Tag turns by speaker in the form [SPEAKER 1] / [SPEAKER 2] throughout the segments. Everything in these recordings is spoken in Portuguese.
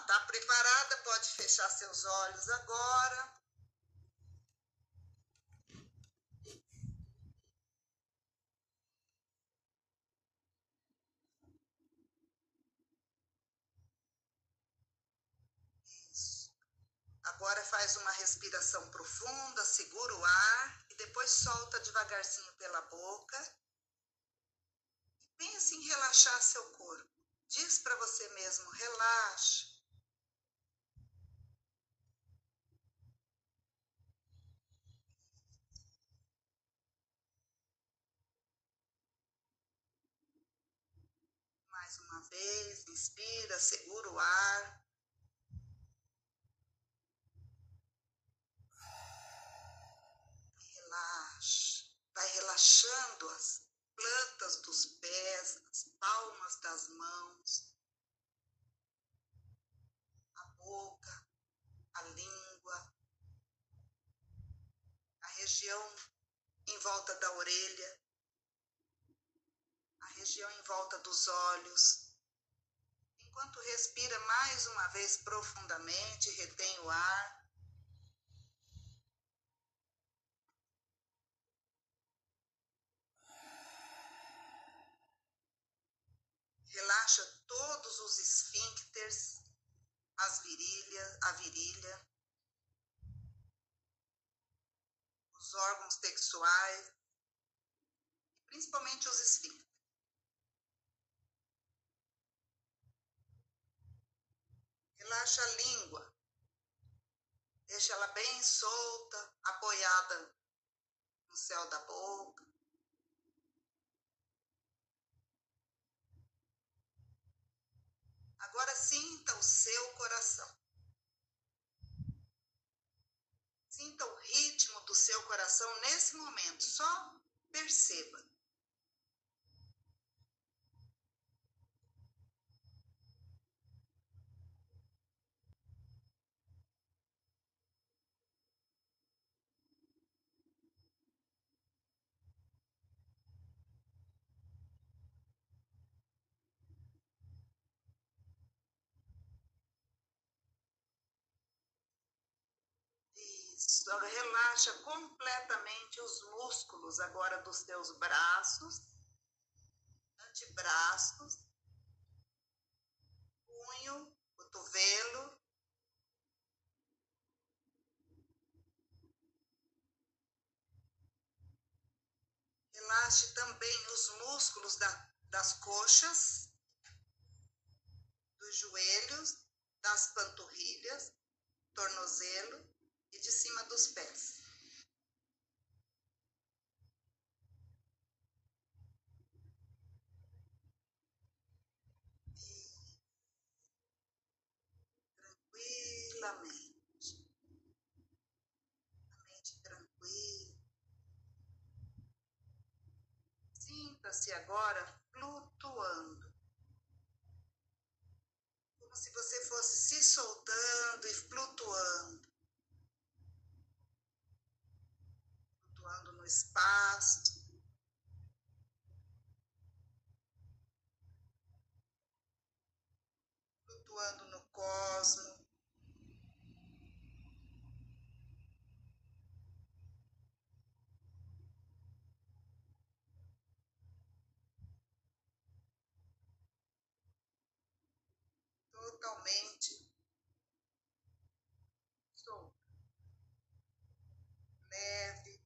[SPEAKER 1] Tá preparada? Pode fechar seus olhos agora. Agora faz uma respiração profunda, segura o ar e depois solta devagarzinho pela boca. Pense em relaxar seu corpo. Diz para você mesmo: relaxa. Mais uma vez, inspira, segura o ar. relaxando as plantas dos pés, as palmas das mãos, a boca, a língua, a região em volta da orelha, a região em volta dos olhos. Enquanto respira mais uma vez profundamente, retém o ar. Relaxa todos os esfíncteres, as virilhas, a virilha, os órgãos sexuais, principalmente os esfíncteres. Relaxa a língua. Deixa ela bem solta, apoiada no céu da boca. Agora sinta o seu coração. Sinta o ritmo do seu coração nesse momento. Só perceba. Relaxa completamente os músculos agora dos teus braços, antebraços, punho, cotovelo. Relaxe também os músculos da, das coxas, dos joelhos, das panturrilhas, tornozelo e de cima dos pés. tranquilamente. A mente tranquila. Sinta-se agora flutuando. Como se você fosse se soltando e flutuando. Espaço. Flutuando no cosmos. Totalmente solto, leve.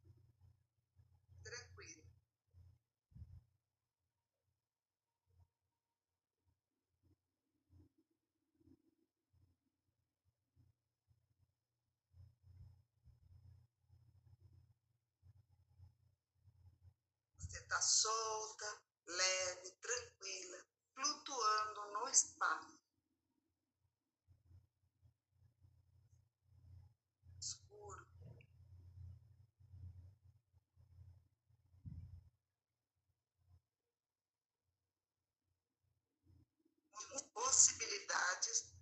[SPEAKER 1] Está solta, leve, tranquila, flutuando no espaço. Escuro. Possibilidades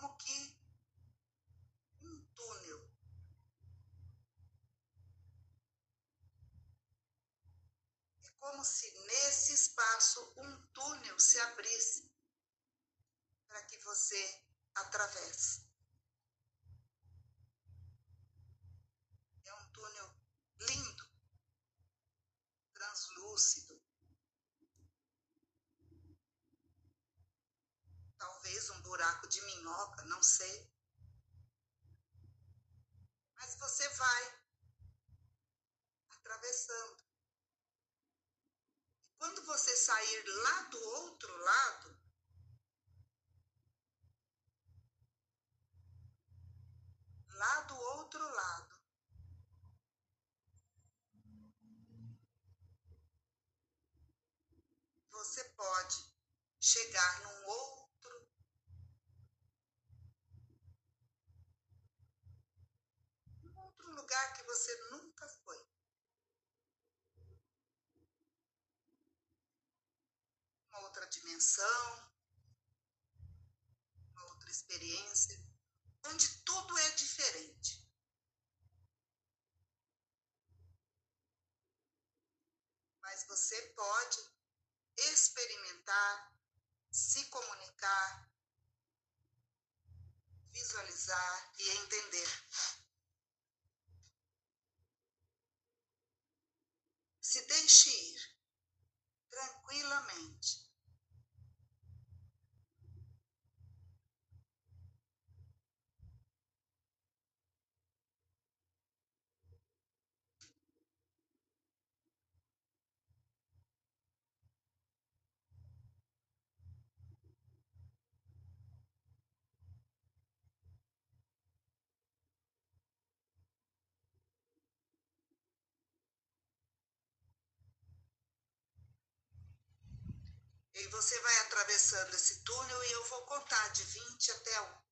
[SPEAKER 1] como que como se nesse espaço um túnel se abrisse para que você atravesse. É um túnel lindo, translúcido. Talvez um buraco de minhoca, não sei. Mas você vai atravessando. Quando você sair lá do outro lado, lá do outro lado, você pode chegar num outro um outro lugar que você nunca foi. outra dimensão, uma outra experiência, onde tudo é diferente. Mas você pode experimentar, se comunicar, visualizar e entender. Se deixe ir tranquilamente. E você vai atravessando esse túnel e eu vou contar de 20 até 1.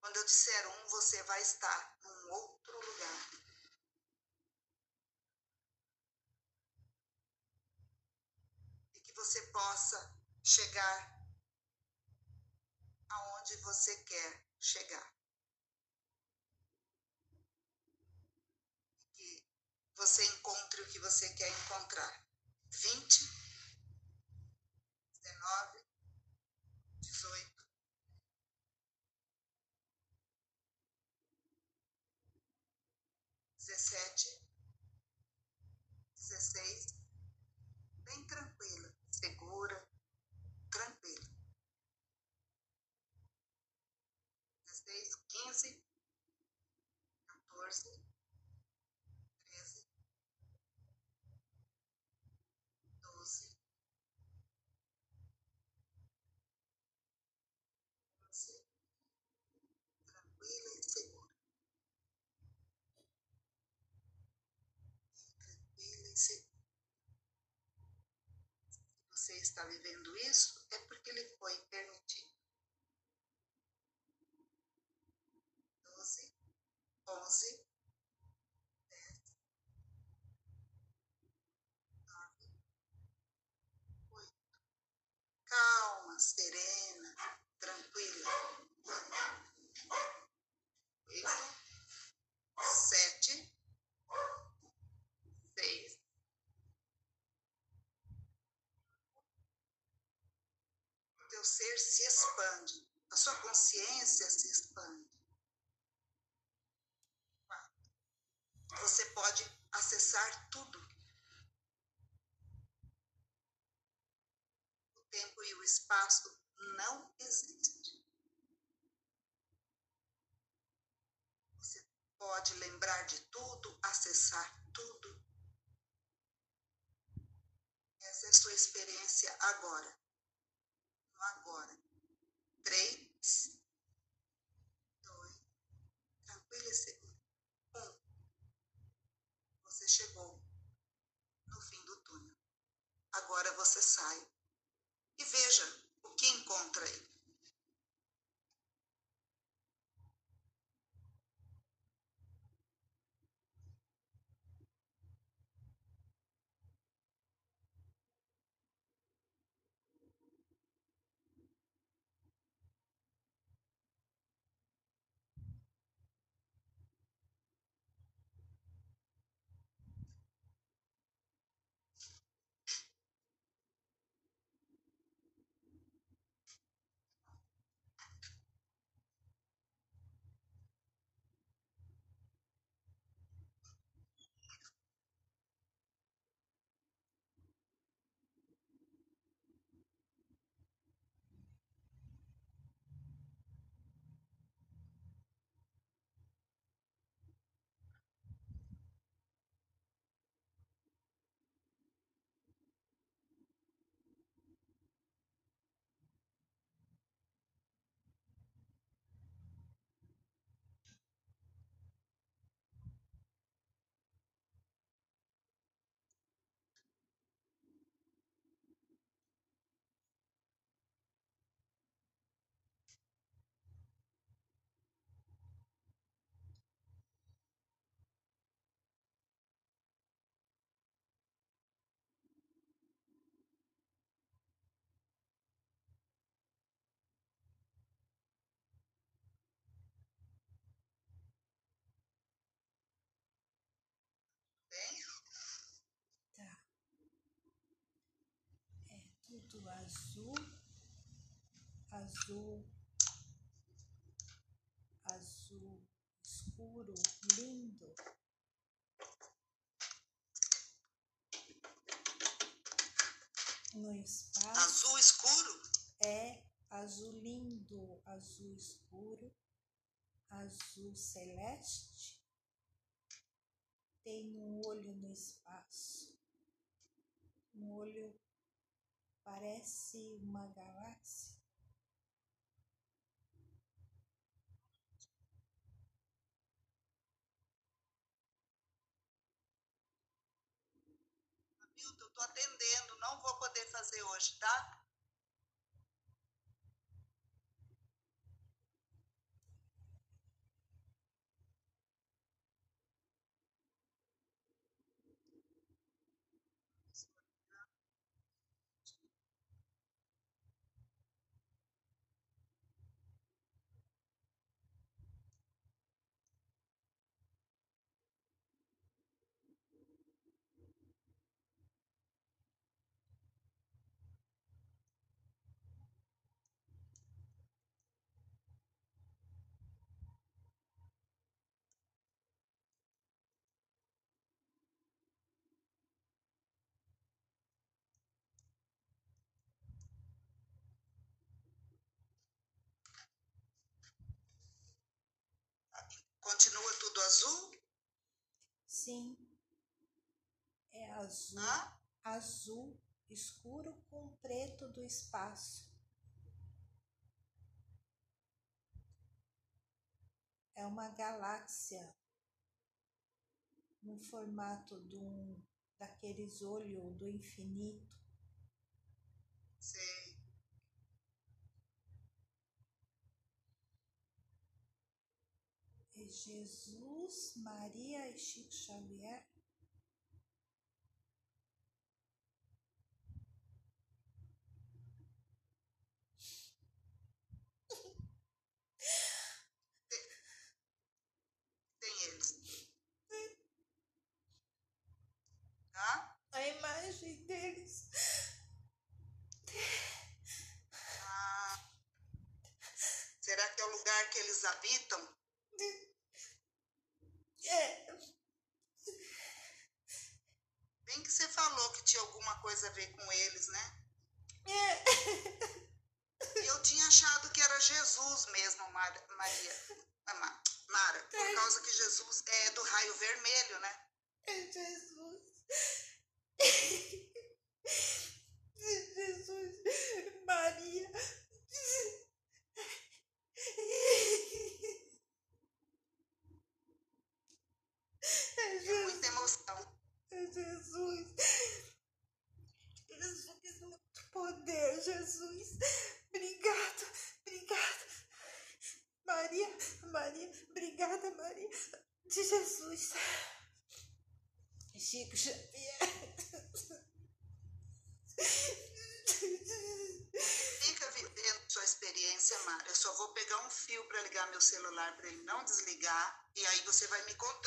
[SPEAKER 1] Quando eu disser um, você vai estar num outro lugar. E que você possa chegar aonde você quer chegar. E que você encontre o que você quer encontrar. 20 dezenove, dezoito, dezessete, dezesseis, bem tranquila, segura, tranquila. Dezesseis, quinze, quatorze, está vivendo isso, é porque lhe foi permitido. Doze, onze, dez, nove, oito. Calma, serena, tranquila. Oito, sete, ser se expande, a sua consciência se expande. Você pode acessar tudo. O tempo e o espaço não existem. Você pode lembrar de tudo, acessar tudo. Essa é a sua experiência agora agora. Três, dois, tranquilo e seguro. Um, você chegou no fim do túnel. Agora você sai e veja o que encontra aí.
[SPEAKER 2] Do azul, azul, azul escuro, lindo. No espaço.
[SPEAKER 1] Azul escuro?
[SPEAKER 2] É azul lindo, azul escuro, azul celeste. Tem um olho no espaço. Um olho parece uma galáxia.
[SPEAKER 1] Milton, tô atendendo, não vou poder fazer hoje, tá? Continua tudo azul?
[SPEAKER 2] Sim. É azul.
[SPEAKER 1] Hã?
[SPEAKER 2] Azul escuro com preto do espaço. É uma galáxia no formato de um daqueles olhos do infinito.
[SPEAKER 1] Sei.
[SPEAKER 2] É Jesus, Maria e Chico Xavier.
[SPEAKER 1] Tem eles. Hã?
[SPEAKER 2] A imagem deles.
[SPEAKER 1] Ah. Será que é o lugar que eles habitam?
[SPEAKER 2] É,
[SPEAKER 1] Bem que você falou que tinha alguma coisa a ver com eles, né?
[SPEAKER 2] é.
[SPEAKER 1] Eu tinha achado que era Jesus mesmo, Mar- Maria. Ah, Ma- Mara, por causa que Jesus é do raio vermelho, né?
[SPEAKER 2] É. Jesus, Maria. É
[SPEAKER 1] É
[SPEAKER 2] Jesus,
[SPEAKER 1] muita emoção.
[SPEAKER 2] é Jesus. Jesus, muito poder, Jesus. Obrigada, obrigada. Maria, Maria, obrigada, Maria. De Jesus. Chico Xavier.
[SPEAKER 1] Fica vivendo sua experiência, Mara. Eu só vou pegar um fio para ligar meu celular para ele não desligar. E aí você vai me contando,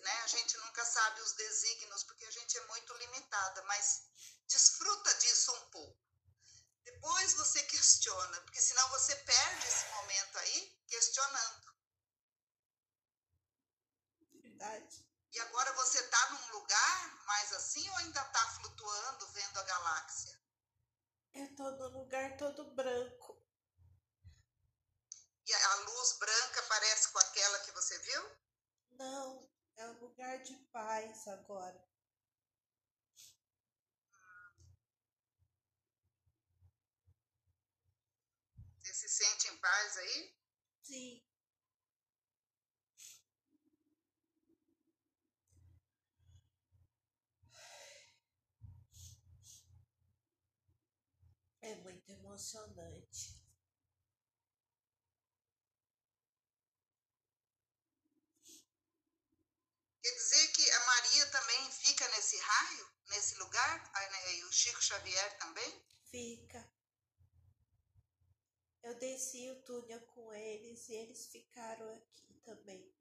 [SPEAKER 1] né? A gente nunca sabe os desígnios porque a gente é muito limitada, mas desfruta disso um pouco. Depois você questiona, porque senão você perde esse momento aí questionando.
[SPEAKER 2] Verdade.
[SPEAKER 1] E agora você está num lugar mais assim ou ainda está flutuando vendo a galáxia?
[SPEAKER 2] Eu tô num lugar todo branco.
[SPEAKER 1] E a luz branca parece com aquela que você viu?
[SPEAKER 2] Não, é um lugar de paz agora.
[SPEAKER 1] Você se sente em paz aí?
[SPEAKER 2] Sim. É muito emocionante.
[SPEAKER 1] Quer dizer que a Maria também fica nesse raio, nesse lugar? Ah, né, E o Chico Xavier também?
[SPEAKER 2] Fica. Eu desci o túnel com eles e eles ficaram aqui também.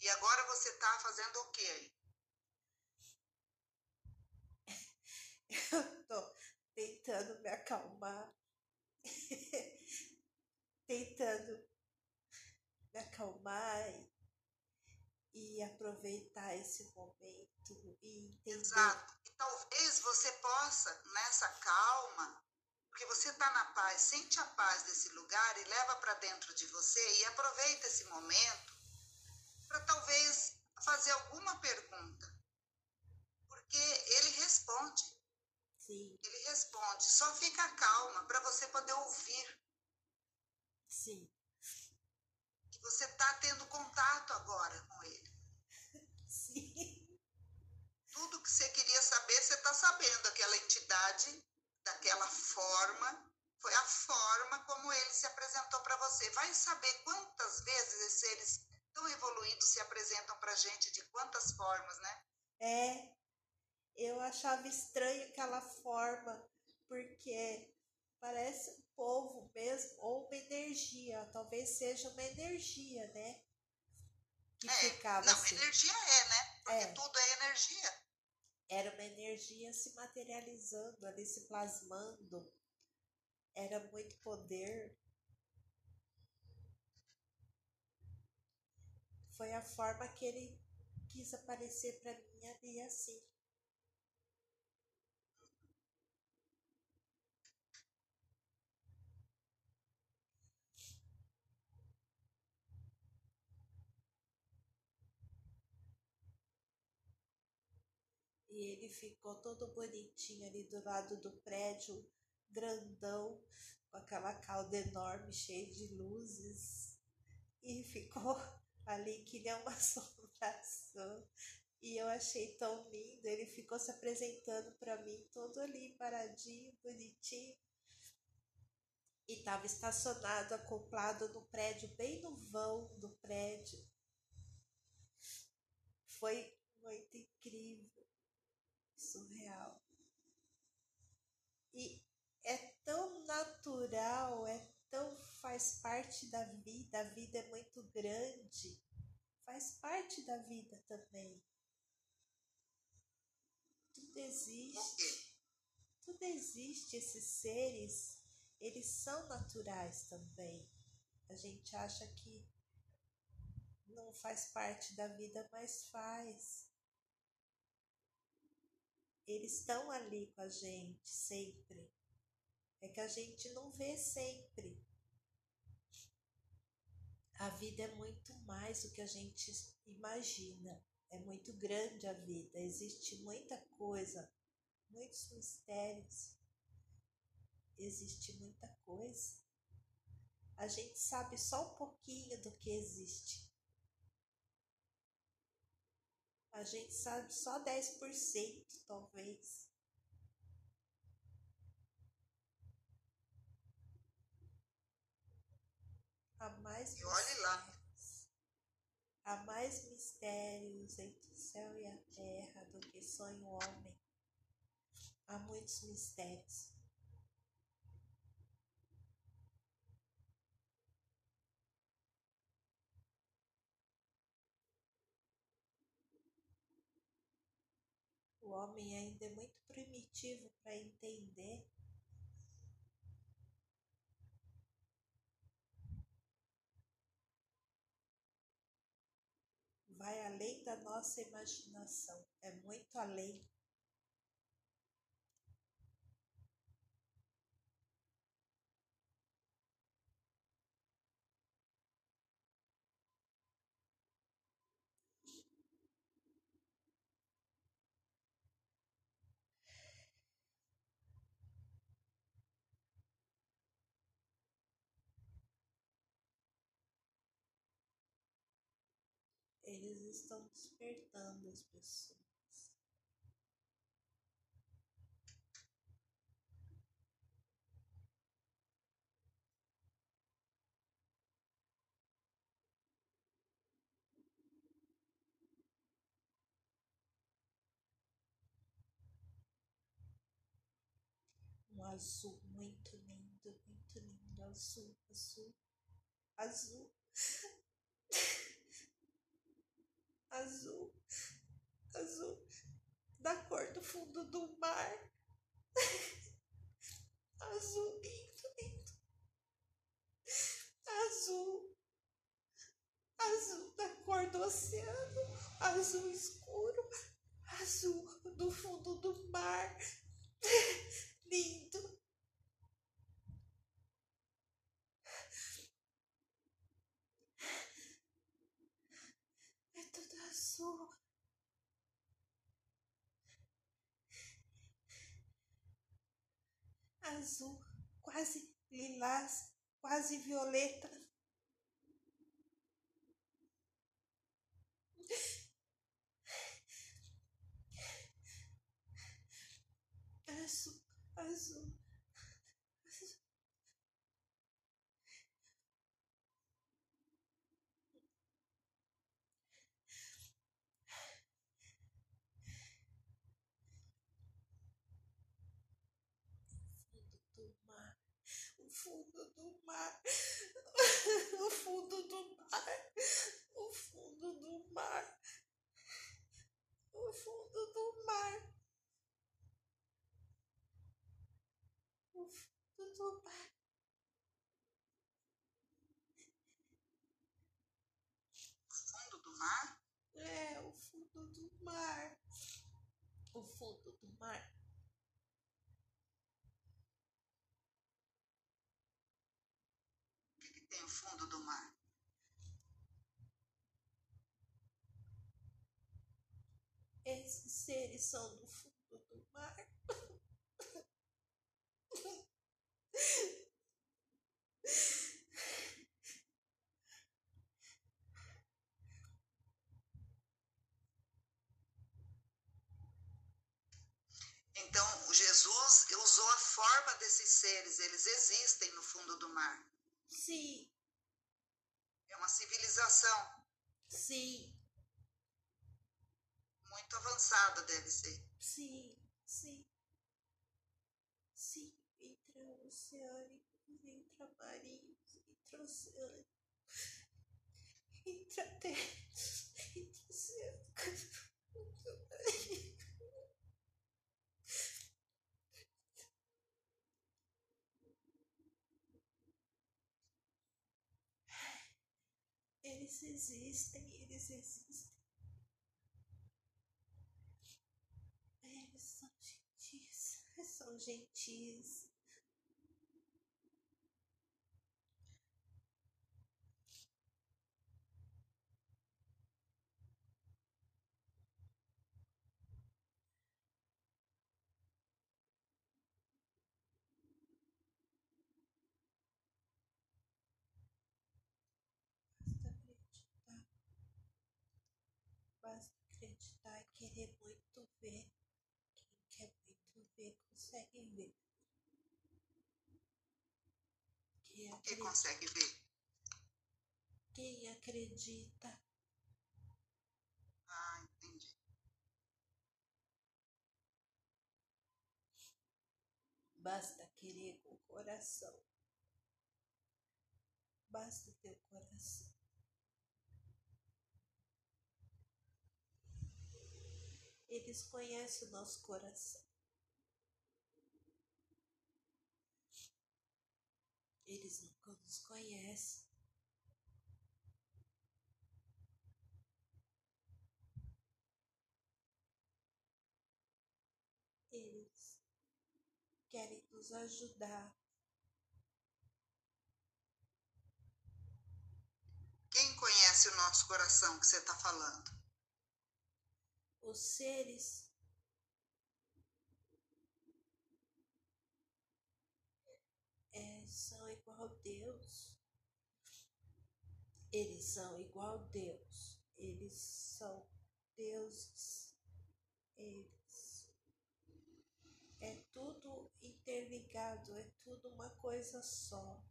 [SPEAKER 1] E agora você está fazendo o quê aí?
[SPEAKER 2] Eu tô tentando me acalmar. tentando me acalmar e, aproveitar esse momento e entender.
[SPEAKER 1] Exato. E talvez você possa, nessa calma, porque você está na paz, sente a paz desse lugar e leva para dentro de você e aproveita esse momento para talvez fazer alguma pergunta. Porque ele responde,
[SPEAKER 2] Sim,
[SPEAKER 1] ele responde. Só fica calma para você poder ouvir
[SPEAKER 2] sim,
[SPEAKER 1] que você está tendo contato agora com ele.
[SPEAKER 2] sim.
[SPEAKER 1] Tudo que você queria saber, você está sabendo. Aquela entidade, daquela forma, foi a forma como ele se apresentou para você. Vai saber quantas vezes esses seres tão evoluídos se apresentam para gente, de quantas formas, né?
[SPEAKER 2] É, eu achava estranho aquela forma, porque parece um povo mesmo, ou uma energia, talvez seja uma energia, né? Que
[SPEAKER 1] É,
[SPEAKER 2] ficava
[SPEAKER 1] não,
[SPEAKER 2] assim.
[SPEAKER 1] energia é, né? Porque
[SPEAKER 2] É.
[SPEAKER 1] tudo é energia.
[SPEAKER 2] Era uma energia se materializando ali, se plasmando. Era muito poder. Foi a forma que ele quis aparecer para mim ali assim. E ele ficou todo bonitinho ali do lado do prédio, grandão, com aquela cauda enorme, cheia de luzes. E ficou ali que nem uma assombração. E eu achei tão lindo. Ele ficou se apresentando para mim, todo ali paradinho, bonitinho. E estava estacionado, acoplado no prédio, bem no vão do prédio. Foi muito incrível, surreal. E é tão natural, é tão faz parte da vida, a vida é muito grande, faz parte da vida também. Tudo existe, tudo existe, esses seres, eles são naturais também. A gente acha que não faz parte da vida, mas faz. Eles estão ali com a gente sempre. É que a gente não vê sempre. A vida é muito mais do que a gente imagina. É muito grande a vida, existe muita coisa, muitos mistérios, existe muita coisa. A gente sabe só um pouquinho do que existe. A gente sabe só 10%, talvez. Há mais
[SPEAKER 1] e olhe lá.
[SPEAKER 2] Há mais mistérios entre o céu e a terra do que sonha o homem. Há muitos mistérios. O homem ainda é muito primitivo para entender vai além da nossa imaginação, é muito além. Eles estão despertando as pessoas. Um azul muito lindo, muito lindo, azul, azul, azul. azul, azul, da cor do fundo do mar. azul lindo, lindo. Azul, azul da cor do oceano, azul escuro, azul do fundo do mar. lindo. azul. Azul, quase lilás, quase violeta. Azul, azul. fundo do mar, o fundo do mar, o fundo do mar, o fundo do mar, o fundo do mar.
[SPEAKER 1] Fundo do mar?
[SPEAKER 2] É, o fundo do mar. O fundo do mar.
[SPEAKER 1] tem o fundo do mar?
[SPEAKER 2] Seres são do fundo do mar.
[SPEAKER 1] Então, Jesus usou a forma desses seres, eles existem no fundo do mar.
[SPEAKER 2] Sim.
[SPEAKER 1] É uma civilização.
[SPEAKER 2] Sim.
[SPEAKER 1] Muito avançada deve ser.
[SPEAKER 2] Sim, sim. Sim, intraoceânicos, intramarinhos, intraoceânicos, intraterrenos, intraoceânicos, intramarinhos. Eles existem, eles existem. consegue ver. Quem acredita,
[SPEAKER 1] que consegue ver.
[SPEAKER 2] Quem acredita.
[SPEAKER 1] Ah, entendi.
[SPEAKER 2] Basta querer com o coração. Basta o teu coração. Eles conhecem o nosso coração. Eles nunca nos conhecem. Eles querem nos ajudar.
[SPEAKER 1] Quem conhece o nosso coração que você está falando?
[SPEAKER 2] Os seres é, são igual a Deus. Eles são igual a Deus. Eles são deuses. Eles. É tudo interligado, é tudo uma coisa só.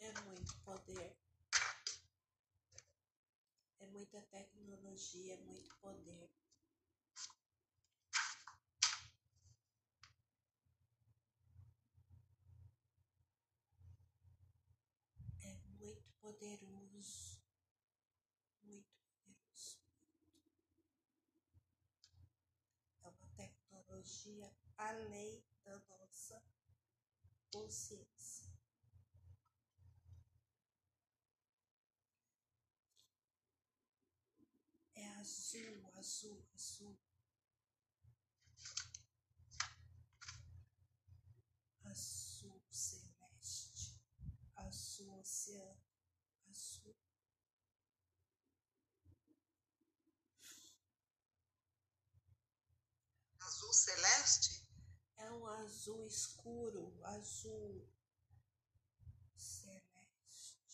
[SPEAKER 2] É muito poder. É muita tecnologia, é muito poder. É muito poderoso. Muito poderoso. É uma tecnologia além da nossa consciência. É azul, azul, azul. Azul celeste, azul oceano, azul.
[SPEAKER 1] Azul celeste?
[SPEAKER 2] É um azul escuro, azul celeste.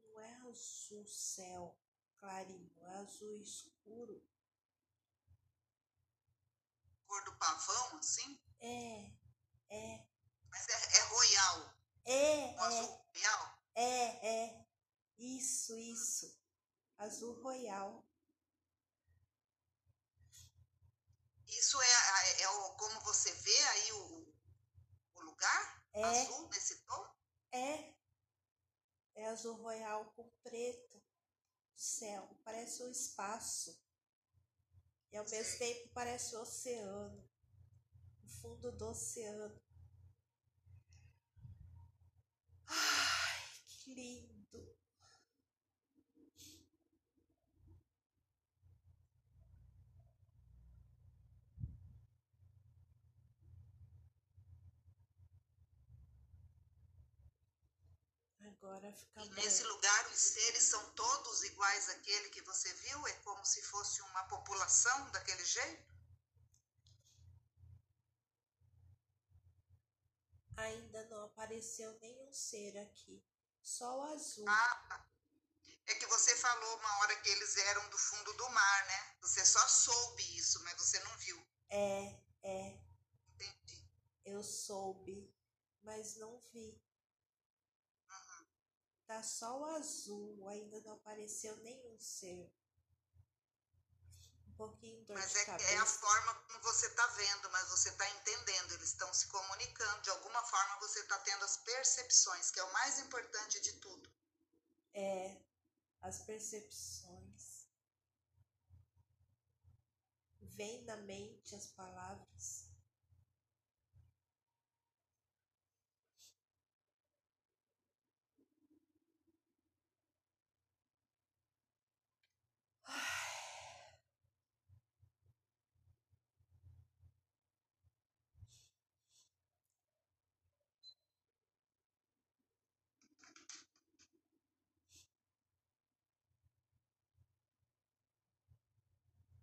[SPEAKER 2] Não é azul céu clarinho, é azul escuro.
[SPEAKER 1] Cor do pavão, assim?
[SPEAKER 2] É, é,
[SPEAKER 1] Mas é, é royal.
[SPEAKER 2] é,
[SPEAKER 1] Um azul royal?
[SPEAKER 2] é, é. Isso, isso. Azul royal.
[SPEAKER 1] Isso é, a- é o, como você vê aí o, o lugar?
[SPEAKER 2] É,
[SPEAKER 1] Azul nesse tom?
[SPEAKER 2] é. É azul royal com preto. Céu, parece o espaço. E ao mesmo tempo parece o oceano. O fundo do oceano. Ai, que lindo. Agora fica
[SPEAKER 1] E nesse lugar os seres são todos iguais àquele que você viu? É como se fosse uma população daquele jeito?
[SPEAKER 2] Ainda não apareceu nenhum ser aqui. Só o azul.
[SPEAKER 1] Ah. É que você falou uma hora que eles eram do fundo do mar, né? Você só soube isso, mas você não viu.
[SPEAKER 2] É, é.
[SPEAKER 1] Entendi.
[SPEAKER 2] Eu soube, mas não vi. Tá só o azul, ainda não apareceu nenhum ser. Um pouquinho dor
[SPEAKER 1] Mas
[SPEAKER 2] de
[SPEAKER 1] é, que é a
[SPEAKER 2] cabeça.
[SPEAKER 1] forma como você está vendo, mas você está entendendo, eles estão se comunicando. De alguma forma você está tendo as percepções, que é o mais importante de tudo.
[SPEAKER 2] É, as percepções. Vem na mente as palavras.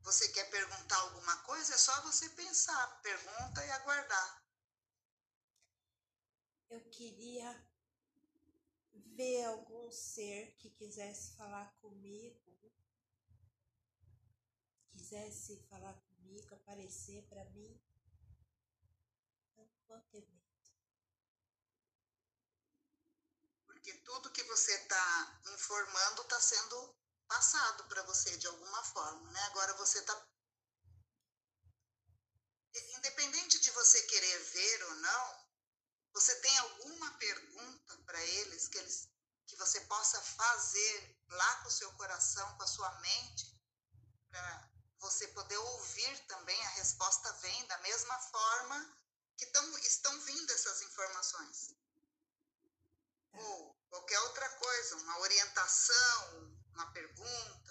[SPEAKER 1] Você quer perguntar alguma coisa? É só você pensar, pergunta e aguardar.
[SPEAKER 2] eu queria ver algum ser que quisesse falar comigo, quisesse falar comigo, aparecer para mim, não vou ter medo.
[SPEAKER 1] Porque tudo que você está informando está sendo passado para você de alguma forma, né? Agora você está independente de você querer ver ou não, você tem alguma pergunta para eles que eles que você possa fazer lá com o seu coração, com a sua mente, para você poder ouvir também a resposta vem da mesma forma que tão, estão vindo essas informações. Ou qualquer outra coisa, uma orientação, uma pergunta,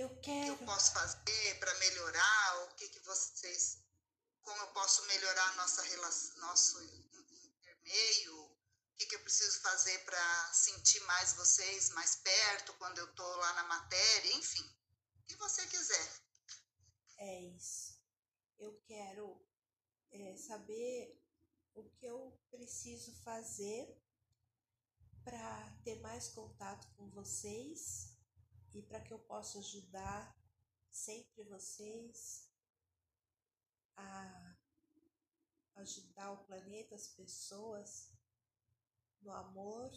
[SPEAKER 2] eu, quero...
[SPEAKER 1] que eu posso fazer para melhorar, o que, que vocês, como eu posso melhorar nossa relação, nosso intermeio, o que, que eu preciso fazer para sentir mais vocês mais perto quando eu estou lá na matéria, enfim, o que você quiser.
[SPEAKER 2] É isso. Eu quero é, saber o que eu preciso fazer para ter mais contato com vocês e para que eu possa ajudar sempre vocês a ajudar o planeta, as pessoas no amor,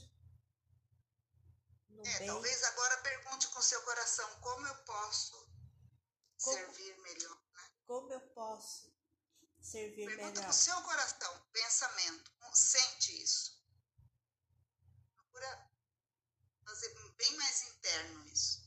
[SPEAKER 2] no
[SPEAKER 1] é,
[SPEAKER 2] bem.
[SPEAKER 1] Talvez agora pergunte com seu coração como eu posso como, servir melhor. Né?
[SPEAKER 2] Como eu posso servir
[SPEAKER 1] Pergunta
[SPEAKER 2] melhor?
[SPEAKER 1] com seu coração, pensamento, sente isso. Procura fazer bem mais interno isso.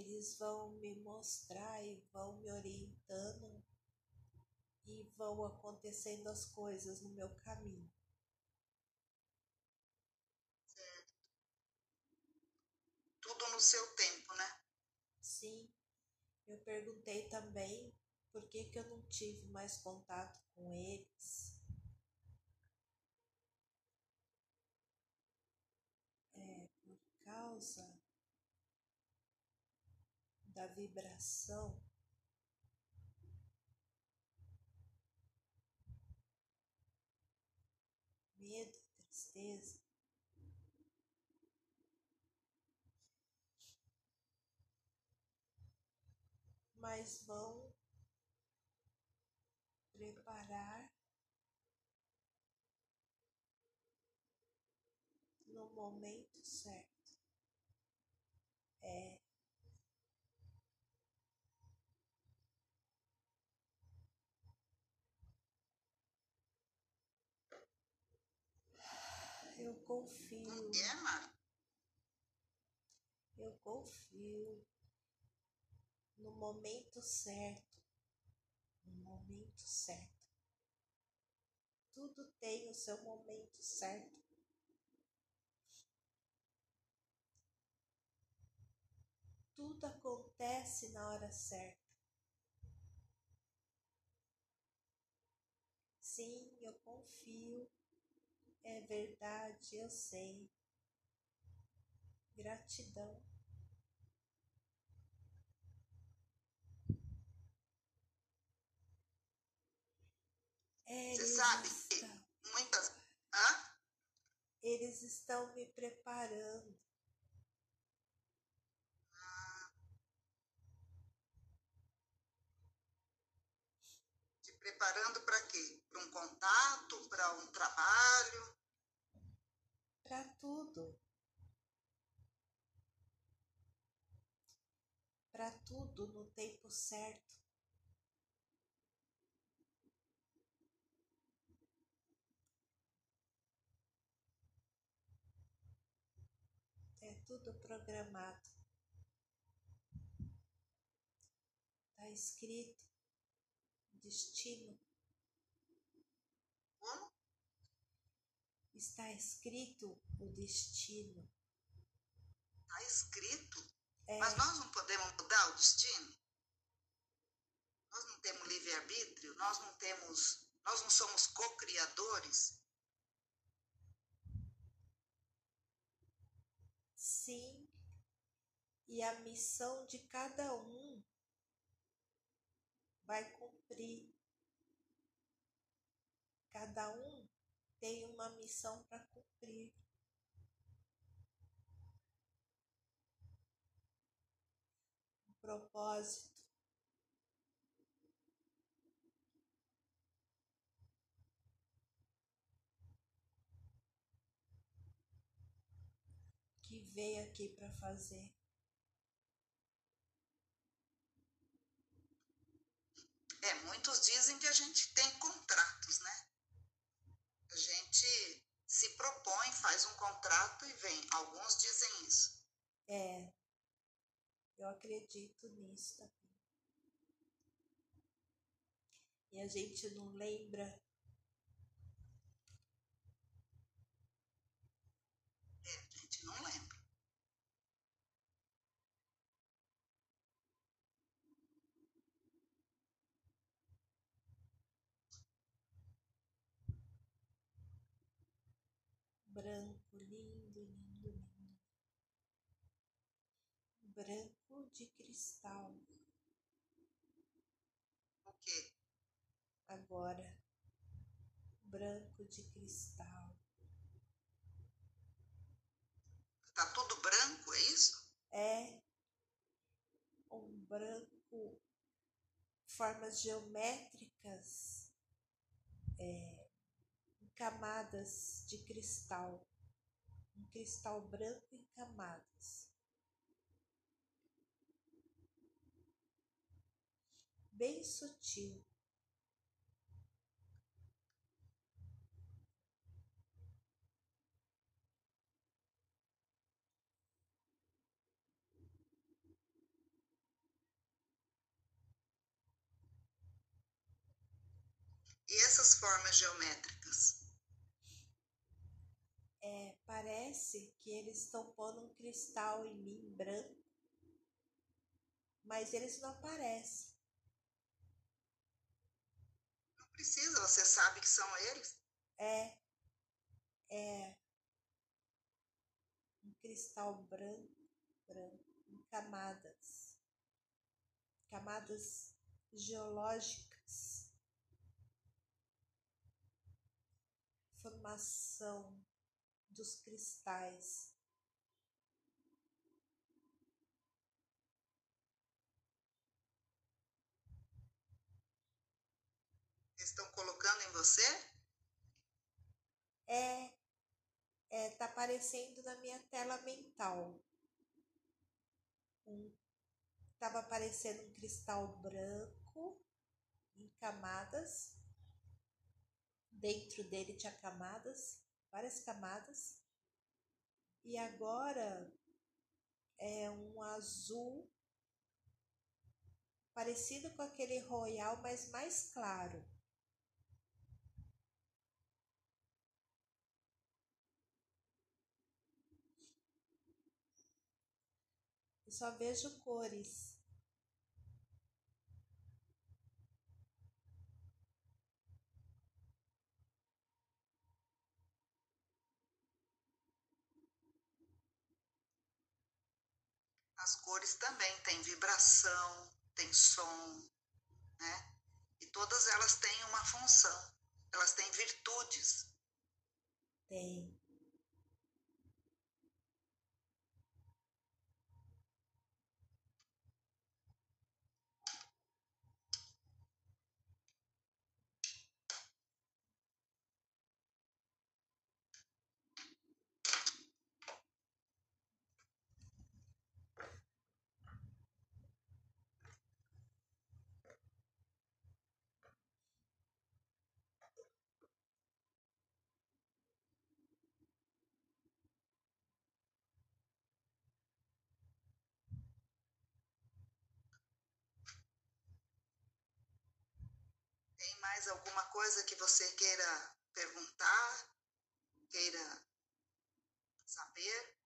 [SPEAKER 2] Eles vão me mostrar e vão me orientando e vão acontecendo as coisas no meu caminho.
[SPEAKER 1] Certo. Tudo no seu tempo, né?
[SPEAKER 2] Sim. Eu perguntei também por que, que eu não tive mais contato com eles. É por causa da vibração medo, tristeza. Mas vão preparar no momento certo. É Eu
[SPEAKER 1] Mara?
[SPEAKER 2] Eu confio no momento certo. No momento certo. Tudo tem o seu momento certo. Tudo acontece na hora certa. Sim, eu confio é verdade, eu sei. Gratidão.
[SPEAKER 1] Você sabe que muitas. Hã?
[SPEAKER 2] Eles estão me preparando.
[SPEAKER 1] Te preparando para quê? Para um contato, para um trabalho?
[SPEAKER 2] Para tudo. Para tudo no tempo certo. É tudo programado. Está escrito destino. Está escrito o destino.
[SPEAKER 1] Está escrito? É... Mas nós não podemos mudar o destino? Nós não temos livre-arbítrio? Nós não temos. Nós não somos co-criadores?
[SPEAKER 2] Sim. E a missão de cada um vai cumprir. Cada um tem uma missão para cumprir. Propósito. Que veio aqui para fazer.
[SPEAKER 1] É, muitos dizem que a gente tem contratos, né? A gente se propõe, faz um contrato e vem. Alguns dizem isso.
[SPEAKER 2] É, eu acredito nisso também. E a gente não lembra.
[SPEAKER 1] É, a gente não lembra.
[SPEAKER 2] branco, lindo, lindo, lindo. Branco de cristal.
[SPEAKER 1] O quê?
[SPEAKER 2] Agora, branco de cristal.
[SPEAKER 1] Tá tudo branco, é isso?
[SPEAKER 2] É um branco, formas geométricas. É, camadas de cristal, um cristal branco em camadas. Bem sutil.
[SPEAKER 1] E essas formas geométricas?
[SPEAKER 2] é, parece que eles estão pondo um cristal em mim branco, mas eles não aparecem.
[SPEAKER 1] Não precisa, você sabe que são eles.
[SPEAKER 2] É, é um cristal branco, branco, em camadas, camadas geológicas, formação dos cristais.
[SPEAKER 1] Estão colocando em você?
[SPEAKER 2] É, é tá aparecendo na minha tela mental. Um, tava aparecendo um cristal branco em camadas. Dentro dele tinha camadas várias camadas. E agora é um azul parecido com aquele royal, mas mais claro. Só vejo cores.
[SPEAKER 1] As cores também têm vibração, tem som, né? E todas elas têm uma função, elas têm virtudes.
[SPEAKER 2] Tem.
[SPEAKER 1] mais alguma coisa que você queira perguntar, queira saber?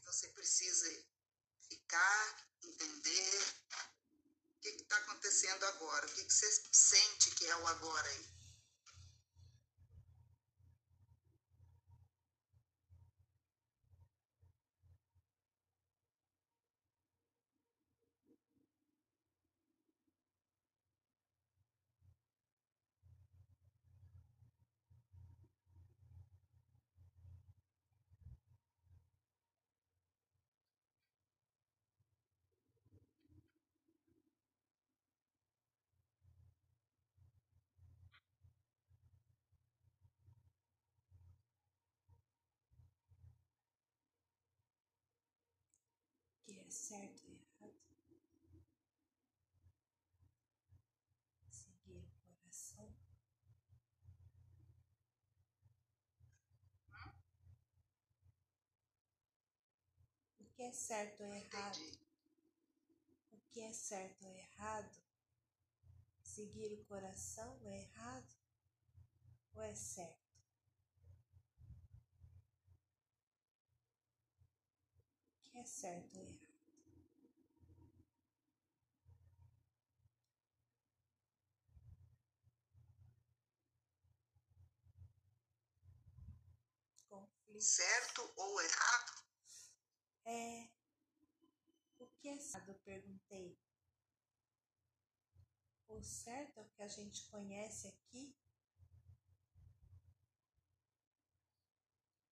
[SPEAKER 1] Que você precise ficar, entender o que está acontecendo agora, o que, você sente que é o agora aí.
[SPEAKER 2] Certo e errado. Seguir o coração. O que é certo ou errado? O que é certo ou errado? Seguir o coração é errado ou é certo? É certo ou errado?
[SPEAKER 1] Certo ou errado?
[SPEAKER 2] É. O que é errado? Eu perguntei. O certo é o que a gente conhece aqui?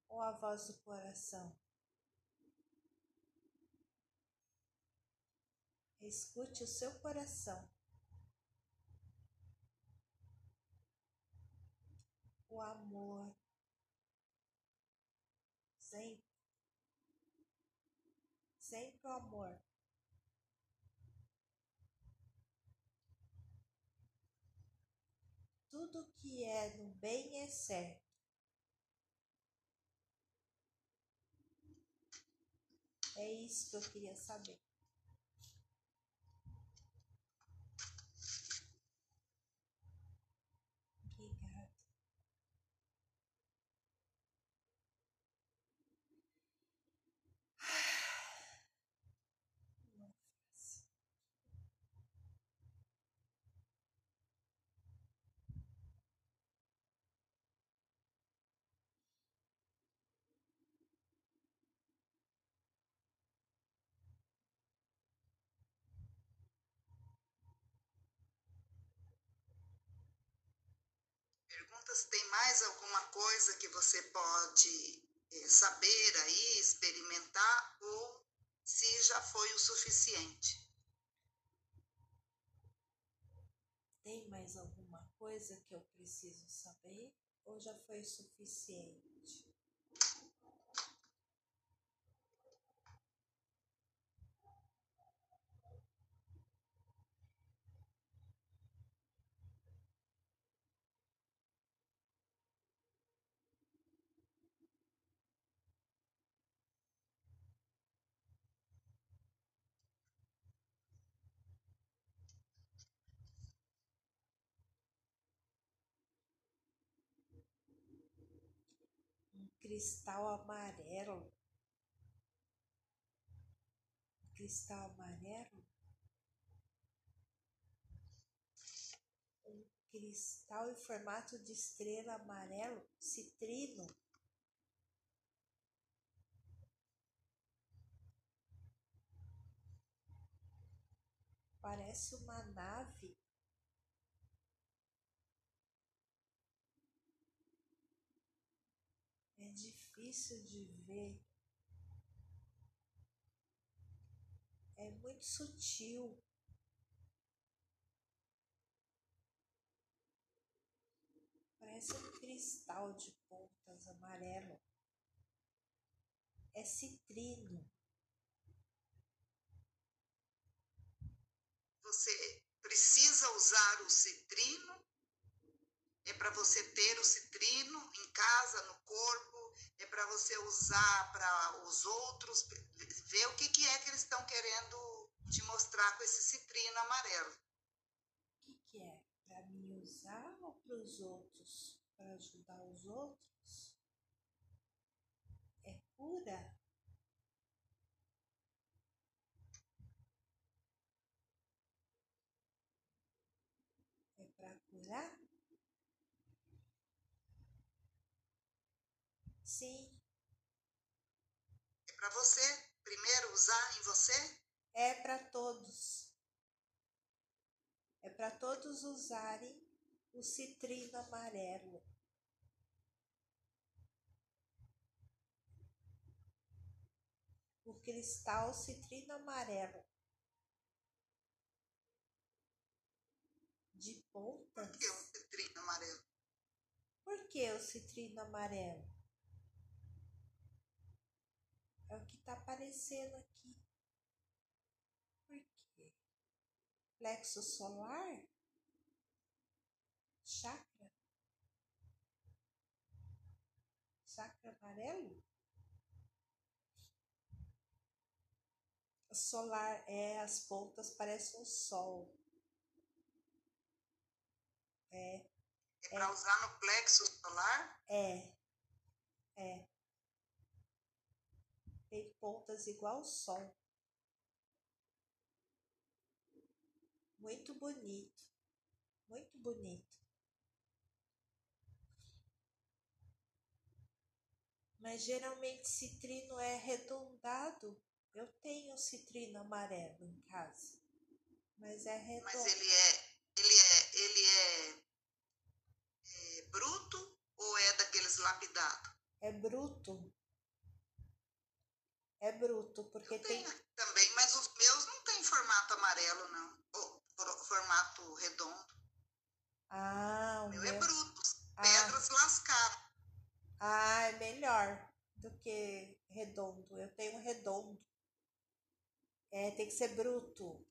[SPEAKER 2] Ou a voz do coração? Escute o seu coração. O amor, sempre. Sempre o amor. Tudo que é no bem é certo. É isso que eu queria saber.
[SPEAKER 1] Perguntas, tem mais alguma coisa que você pode é, saber aí, experimentar, ou se já foi o suficiente?
[SPEAKER 2] Tem mais alguma coisa que eu preciso saber ou já foi suficiente? Cristal amarelo. Cristal amarelo. Um cristal em formato de estrela amarelo, citrino. Parece uma nave é difícil de ver. É muito sutil. Parece um cristal de pontas amarelo. É citrino.
[SPEAKER 1] Você precisa usar o citrino é para você ter o citrino em casa, no corpo, é para você usar para os outros, ver o que, que é que eles estão querendo te mostrar com esse citrino amarelo.
[SPEAKER 2] O que, que é? Para mim usar ou para os outros? Para ajudar os outros? É cura? para curar? Sim.
[SPEAKER 1] É para você primeiro usar em você?
[SPEAKER 2] É para todos. É para todos usarem o citrino amarelo. O cristal citrino amarelo. De pontas.
[SPEAKER 1] Por que o citrino amarelo?
[SPEAKER 2] Por que o citrino amarelo? É o que está aparecendo aqui. Por quê? Plexo solar? Chakra? Chakra amarelo? Solar é as pontas parecem um sol. É.
[SPEAKER 1] É, é para usar no plexo solar?
[SPEAKER 2] É. É tem pontas igual o sol. Muito bonito, muito bonito. Mas geralmente citrino é arredondado. Eu tenho citrino amarelo em casa, mas é redondo.
[SPEAKER 1] Mas ele é, ele é, ele é, é bruto ou é daqueles lapidados?
[SPEAKER 2] É bruto. É bruto, porque tem.
[SPEAKER 1] Também, mas os meus não tem formato amarelo, não. Ou formato redondo.
[SPEAKER 2] Ah, o
[SPEAKER 1] meu,
[SPEAKER 2] meu...
[SPEAKER 1] é bruto. Ah. Pedras lascadas.
[SPEAKER 2] Ah, é melhor do que redondo. Eu tenho redondo. É, tem que ser bruto.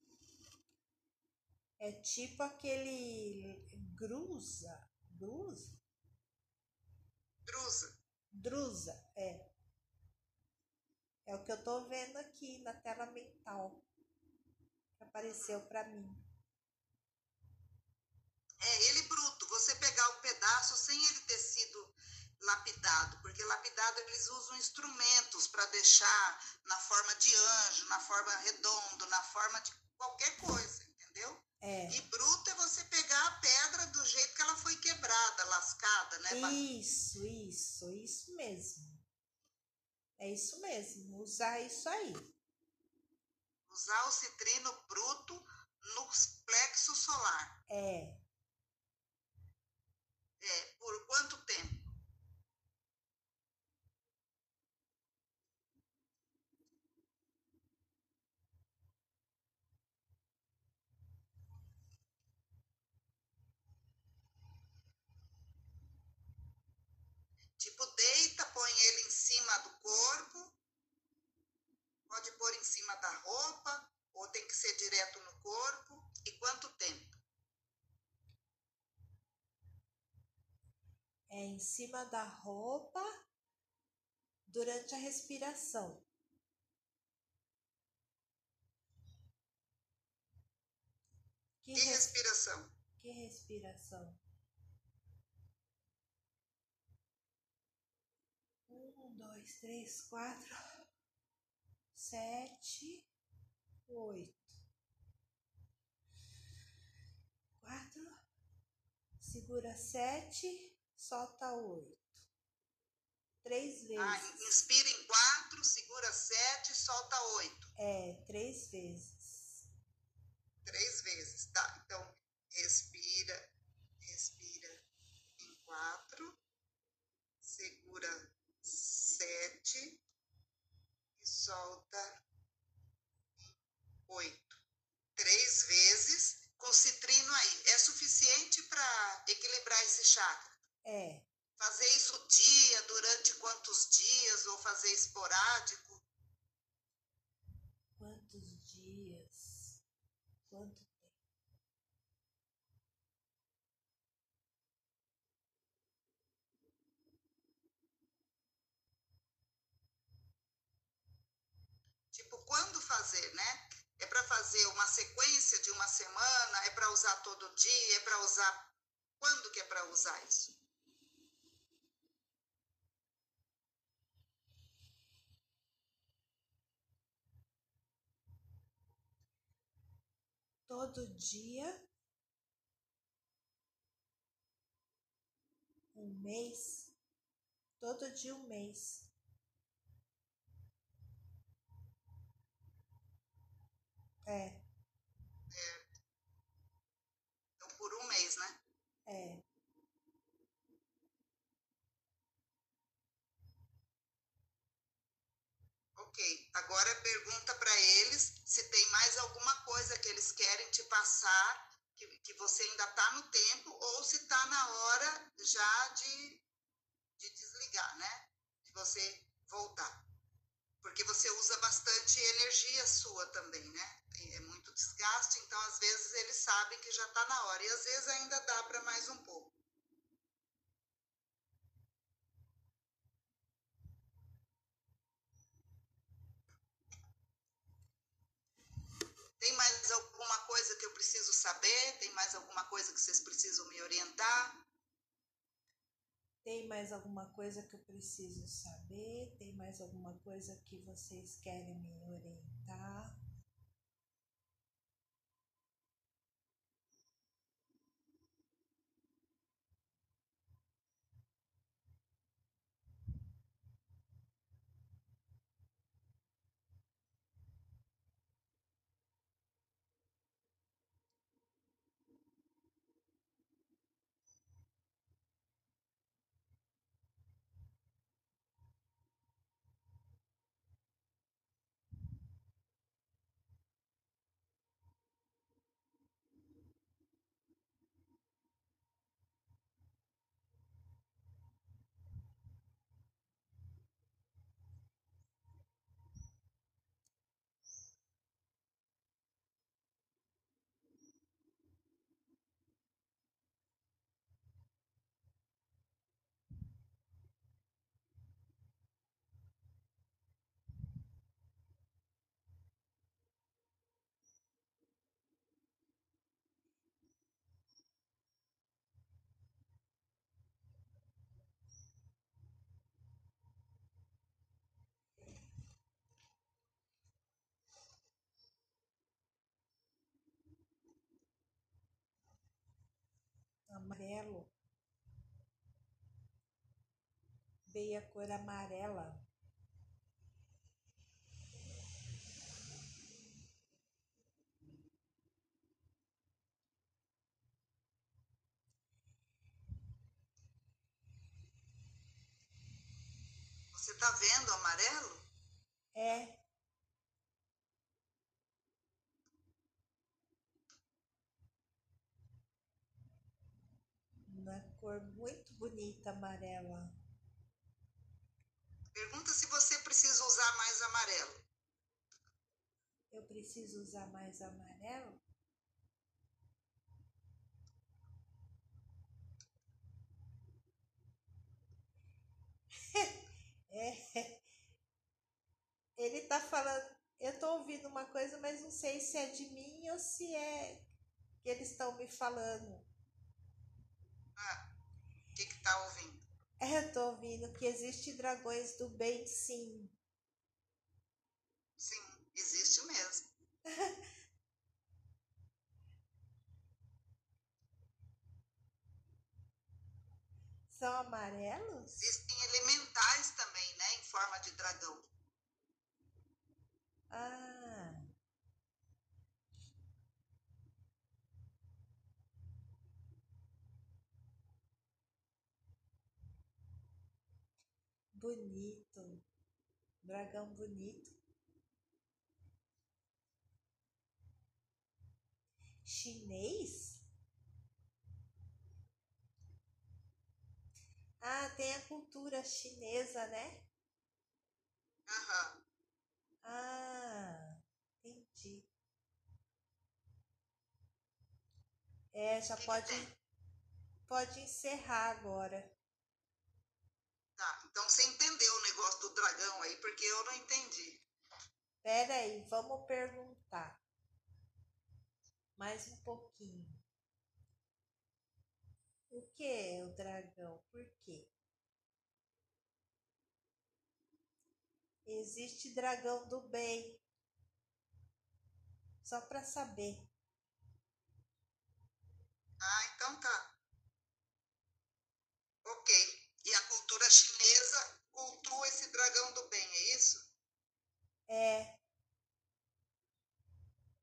[SPEAKER 2] É tipo aquele grusa. Grusa?
[SPEAKER 1] Drusa.
[SPEAKER 2] Drusa, é. É o que eu estou vendo aqui na tela mental. Que apareceu para mim.
[SPEAKER 1] É ele bruto, você pegar o pedaço sem ele ter sido lapidado, porque lapidado eles usam instrumentos para deixar na forma de anjo, na forma redondo, na forma de qualquer coisa, entendeu?
[SPEAKER 2] É.
[SPEAKER 1] E bruto é você pegar a pedra do jeito que ela foi quebrada, lascada, né?
[SPEAKER 2] Isso, isso, isso mesmo. É isso mesmo, usar isso aí.
[SPEAKER 1] Usar o citrino bruto no plexo solar.
[SPEAKER 2] É.
[SPEAKER 1] É, por quanto tempo? Tipo, deita, põe ele em cima do corpo, pode pôr em cima da roupa, ou tem que ser direto no corpo. E quanto tempo?
[SPEAKER 2] É em cima da roupa durante a respiração.
[SPEAKER 1] Que, que respiração?
[SPEAKER 2] Que respiração? Um, dois, três, quatro, sete, oito. Quatro, segura sete, solta oito. Três vezes.
[SPEAKER 1] Ah, inspira em quatro, segura sete, solta oito.
[SPEAKER 2] É, três vezes.
[SPEAKER 1] Três vezes, tá. Então, respira, respira em quatro, segura sete e solta oito. Três com citrino aí. É suficiente para equilibrar esse chakra?
[SPEAKER 2] É.
[SPEAKER 1] Fazer isso dia, durante quantos dias, ou fazer esporádico?
[SPEAKER 2] Quantos dias? Quanto
[SPEAKER 1] Tipo, quando fazer, né? É para fazer uma sequência de uma semana? É para usar todo dia? É para usar. Quando que é para usar isso?
[SPEAKER 2] Todo dia Um mês? Todo dia um mês. É.
[SPEAKER 1] É. Então, por um mês, né?
[SPEAKER 2] É.
[SPEAKER 1] Ok. Agora pergunta para eles se tem mais alguma coisa que eles querem te passar, que, que você ainda está no tempo, ou se está na hora já de, de desligar, né? De você voltar. Porque você usa bastante energia sua também, né? Desgaste, então às vezes eles sabem que já está na hora, e às vezes ainda dá para mais um pouco. Tem mais alguma coisa que eu preciso saber? Tem mais alguma coisa que vocês precisam me orientar?
[SPEAKER 2] Tem mais alguma coisa que eu preciso saber? Tem mais alguma coisa que vocês querem me orientar? Amarelo, veio a cor amarela.
[SPEAKER 1] Você tá vendo amarelo?
[SPEAKER 2] É. Uma cor muito bonita, amarela.
[SPEAKER 1] Pergunta se você precisa usar mais amarelo.
[SPEAKER 2] Eu preciso usar mais amarelo? é. Ele tá falando. Eu tô ouvindo uma coisa, mas não sei se é de mim ou se é que eles estão me falando.
[SPEAKER 1] Ah, tá ouvindo?
[SPEAKER 2] É, eu tô ouvindo que existe dragões do bem, sim.
[SPEAKER 1] Sim, existe mesmo.
[SPEAKER 2] São amarelos?
[SPEAKER 1] Existem elementais também, né, em forma de dragão.
[SPEAKER 2] Ah. Bonito. Dragão bonito. Chinês? Ah, tem a cultura chinesa, né?
[SPEAKER 1] Aham.
[SPEAKER 2] Ah, entendi. É, já pode, pode encerrar agora.
[SPEAKER 1] Então você entendeu o negócio do dragão aí, porque eu não entendi.
[SPEAKER 2] Pera aí, vamos perguntar. Mais um pouquinho. O que é o dragão? Por quê? Existe dragão do bem. Só para saber.
[SPEAKER 1] Ah, então tá. Ok. Cultura chinesa cultua esse dragão do bem, é isso?
[SPEAKER 2] É.